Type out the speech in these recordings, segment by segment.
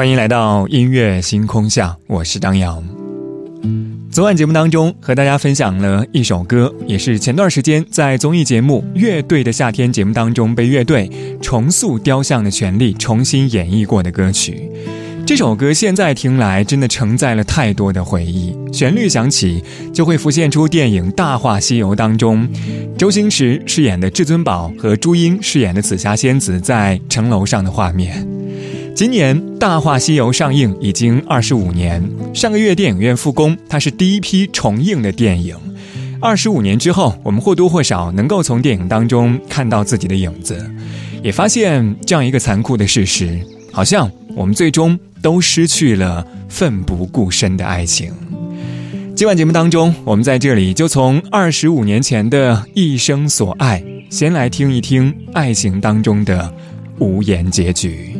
欢迎来到音乐星空下，我是张扬。昨晚节目当中和大家分享了一首歌，也是前段时间在综艺节目《乐队的夏天》节目当中被乐队重塑雕像的权利重新演绎过的歌曲。这首歌现在听来真的承载了太多的回忆，旋律响起就会浮现出电影《大话西游》当中周星驰饰演的至尊宝和朱茵饰演的紫霞仙子在城楼上的画面。今年《大话西游》上映已经二十五年，上个月电影院复工，它是第一批重映的电影。二十五年之后，我们或多或少能够从电影当中看到自己的影子，也发现这样一个残酷的事实：好像我们最终都失去了奋不顾身的爱情。今晚节目当中，我们在这里就从二十五年前的一生所爱，先来听一听爱情当中的无言结局。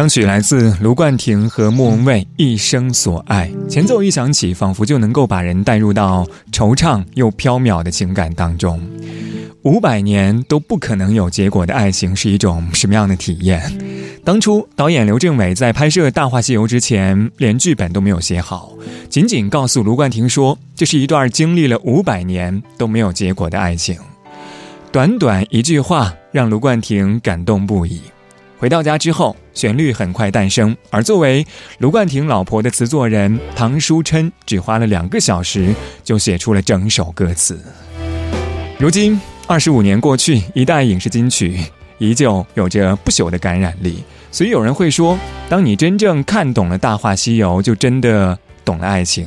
开场曲来自卢冠廷和莫文蔚《一生所爱》，前奏一响起，仿佛就能够把人带入到惆怅又飘渺的情感当中。五百年都不可能有结果的爱情是一种什么样的体验？当初导演刘镇伟在拍摄《大话西游》之前，连剧本都没有写好，仅仅告诉卢冠廷说，这是一段经历了五百年都没有结果的爱情。短短一句话，让卢冠廷感动不已。回到家之后，旋律很快诞生。而作为卢冠廷老婆的词作人唐书琛，只花了两个小时就写出了整首歌词。如今二十五年过去，一代影视金曲依旧有着不朽的感染力。所以有人会说，当你真正看懂了《大话西游》，就真的懂了爱情；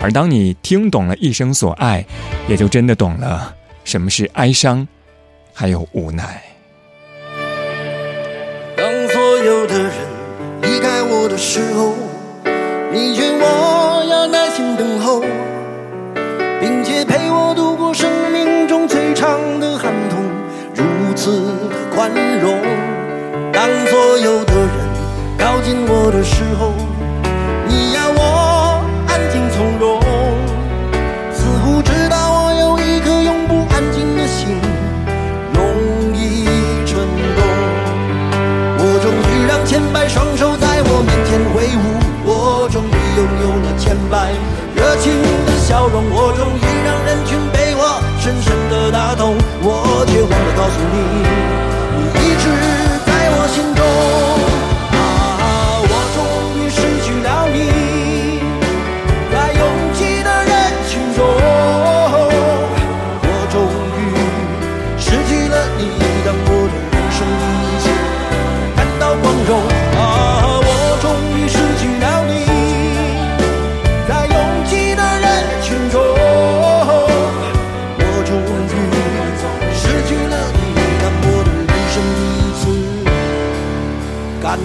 而当你听懂了《一生所爱》，也就真的懂了什么是哀伤，还有无奈。有的人离开我的时候，你劝我要耐心等候，并且陪我度过生命中最长的寒冬，如此的宽容。当所有的人靠近我的时候，双手在我面前挥舞，我终于拥有了千百热情的笑容，我终于让人群被我深深的打动，我却忘了告诉你，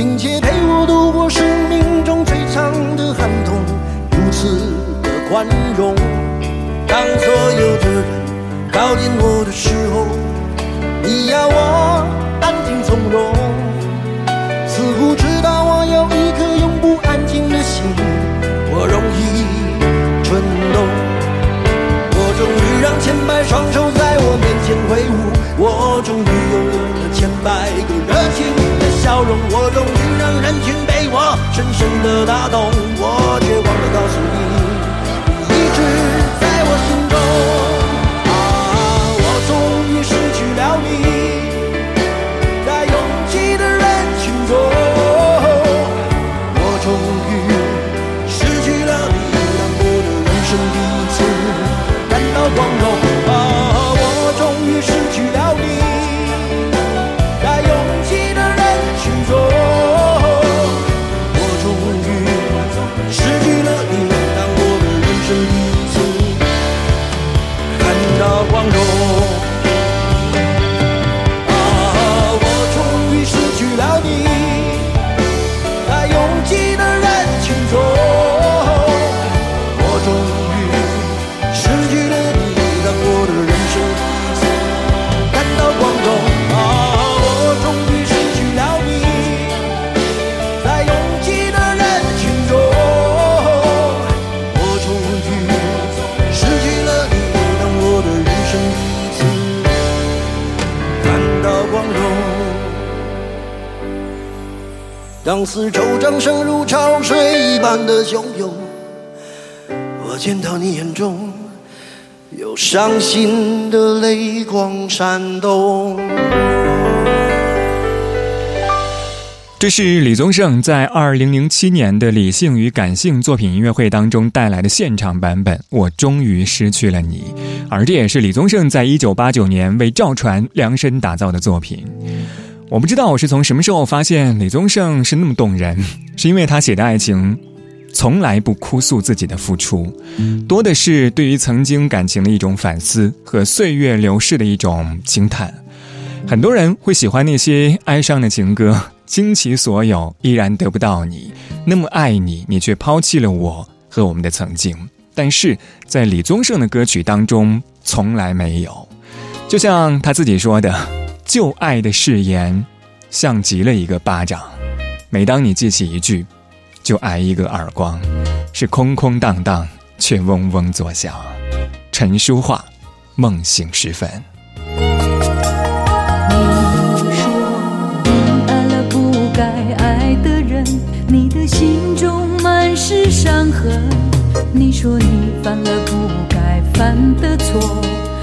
并且陪我度过生命中最长的寒冬，如此的宽容。当所有的人靠近我的时候，你要我安静从容，似乎知道我有一颗永不安静的心，我容易蠢动。我终于让千百双手在我面前挥舞，我终于拥有了千百个热情。笑容我终于让人群被我深深的打动。我却忘了告诉你当四周掌声如潮水一般的汹涌，我见到你眼中有伤心的泪光闪动。这是李宗盛在二零零七年的理性与感性作品音乐会当中带来的现场版本。我终于失去了你，而这也是李宗盛在一九八九年为赵传量身打造的作品。我不知道我是从什么时候发现李宗盛是那么动人，是因为他写的爱情从来不哭诉自己的付出，多的是对于曾经感情的一种反思和岁月流逝的一种惊叹。很多人会喜欢那些哀伤的情歌。倾其所有，依然得不到你。那么爱你，你却抛弃了我和我们的曾经。但是在李宗盛的歌曲当中，从来没有。就像他自己说的：“旧爱的誓言，像极了一个巴掌。每当你记起一句，就挨一个耳光，是空空荡荡，却嗡嗡作响。”陈淑桦，梦醒时分。是伤痕。你说你犯了不该犯的错，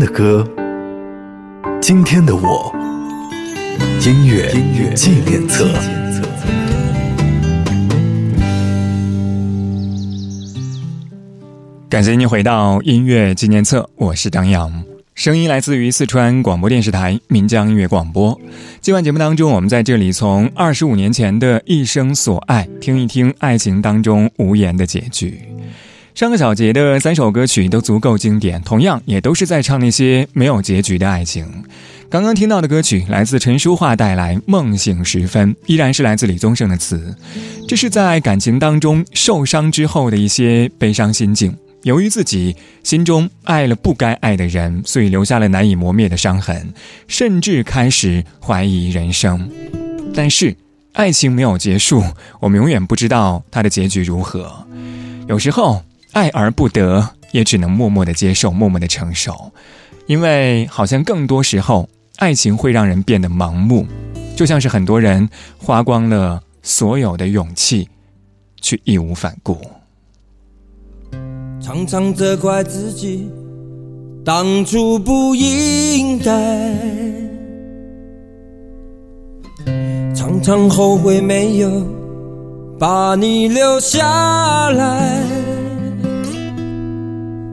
的歌，今天的我，音乐音乐纪念册。感谢您回到音乐纪念册，我是张扬。声音来自于四川广播电视台岷江音乐广播。今晚节目当中，我们在这里从二十五年前的一生所爱，听一听爱情当中无言的结局。上个小节的三首歌曲都足够经典，同样也都是在唱那些没有结局的爱情。刚刚听到的歌曲来自陈淑桦带来《梦醒时分》，依然是来自李宗盛的词。这是在感情当中受伤之后的一些悲伤心境。由于自己心中爱了不该爱的人，所以留下了难以磨灭的伤痕，甚至开始怀疑人生。但是，爱情没有结束，我们永远不知道它的结局如何。有时候，爱而不得，也只能默默的接受，默默的承受，因为好像更多时候，爱情会让人变得盲目，就像是很多人花光了所有的勇气，去义无反顾。常常责怪自己当初不应该，常常后悔没有把你留下来。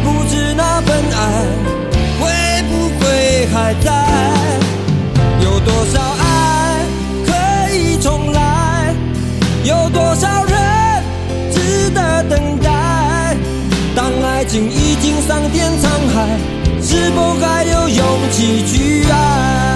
不知那份爱会不会还在？有多少爱可以重来？有多少人值得等待？当爱情已经桑田沧海，是否还有勇气去爱？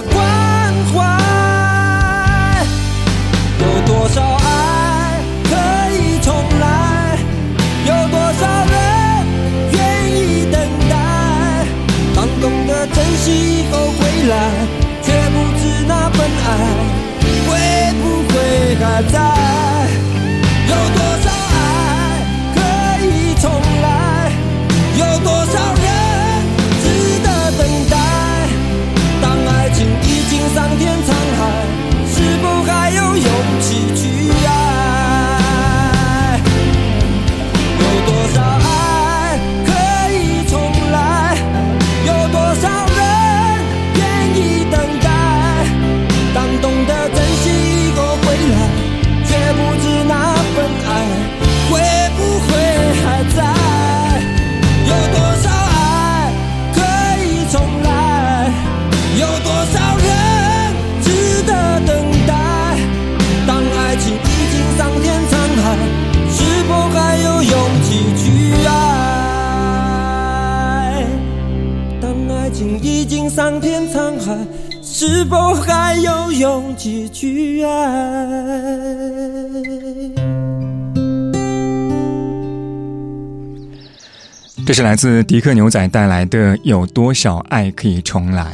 会这是来自迪克牛仔带来的《有多少爱可以重来》。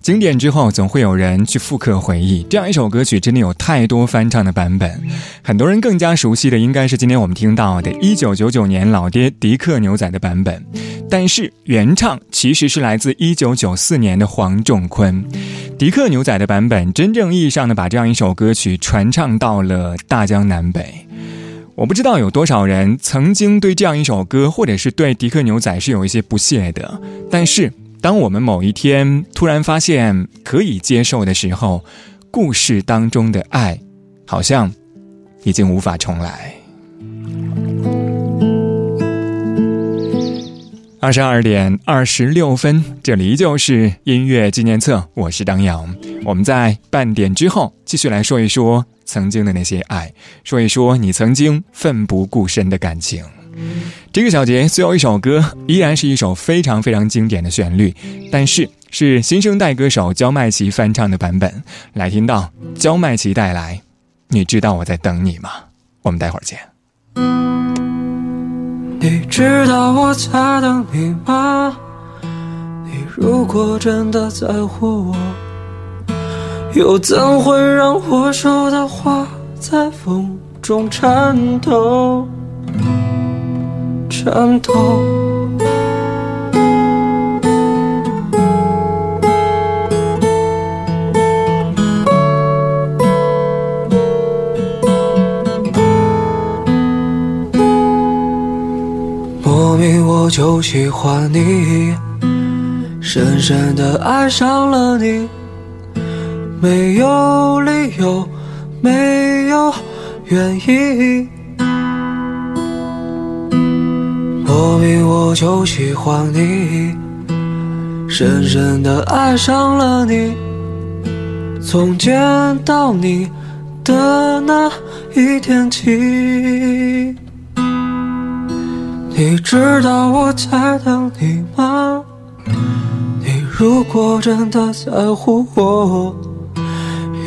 经典之后，总会有人去复刻回忆。这样一首歌曲，真的有太多翻唱的版本。很多人更加熟悉的，应该是今天我们听到的1999年老爹迪克牛仔的版本。但是原唱其实是来自1994年的黄仲坤。迪克牛仔的版本，真正意义上的把这样一首歌曲传唱到了大江南北。我不知道有多少人曾经对这样一首歌，或者是对迪克牛仔是有一些不屑的，但是。当我们某一天突然发现可以接受的时候，故事当中的爱，好像已经无法重来。二十二点二十六分，这里依旧是音乐纪念册，我是张扬。我们在半点之后继续来说一说曾经的那些爱，说一说你曾经奋不顾身的感情。这个小节最后一首歌依然是一首非常非常经典的旋律，但是是新生代歌手焦麦琪翻唱的版本。来听到焦麦琪带来《你知道我在等你吗》？我们待会儿见。你知道我在等你吗？你如果真的在乎我，又怎会让我说的话在风中颤抖？颤抖。莫名我就喜欢你，深深的爱上了你，没有理由，没有原因。莫名我就喜欢你，深深的爱上了你。从见到你的那一天起，你知道我在等你吗？你如果真的在乎我，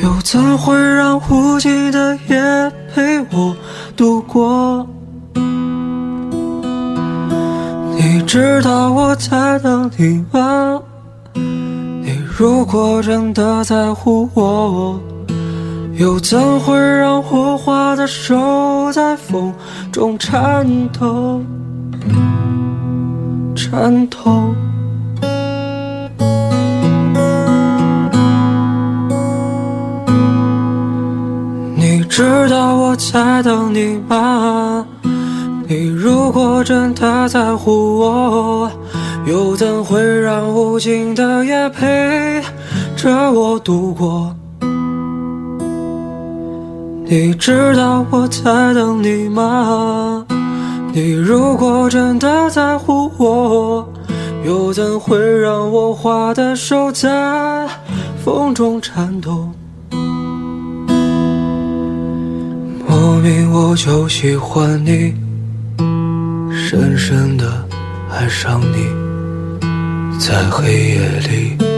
又怎会让无尽的夜陪我度过？你知道我在等你吗？你如果真的在乎我，又怎会让火花的手在风中颤抖？颤抖。知道我在等你吗？你如果真的在乎我，又怎会让无尽的夜陪着我度过？你知道我在等你吗？你如果真的在乎我，又怎会让我画的手在风中颤抖？明我就喜欢你。深深的爱上你，在黑夜里。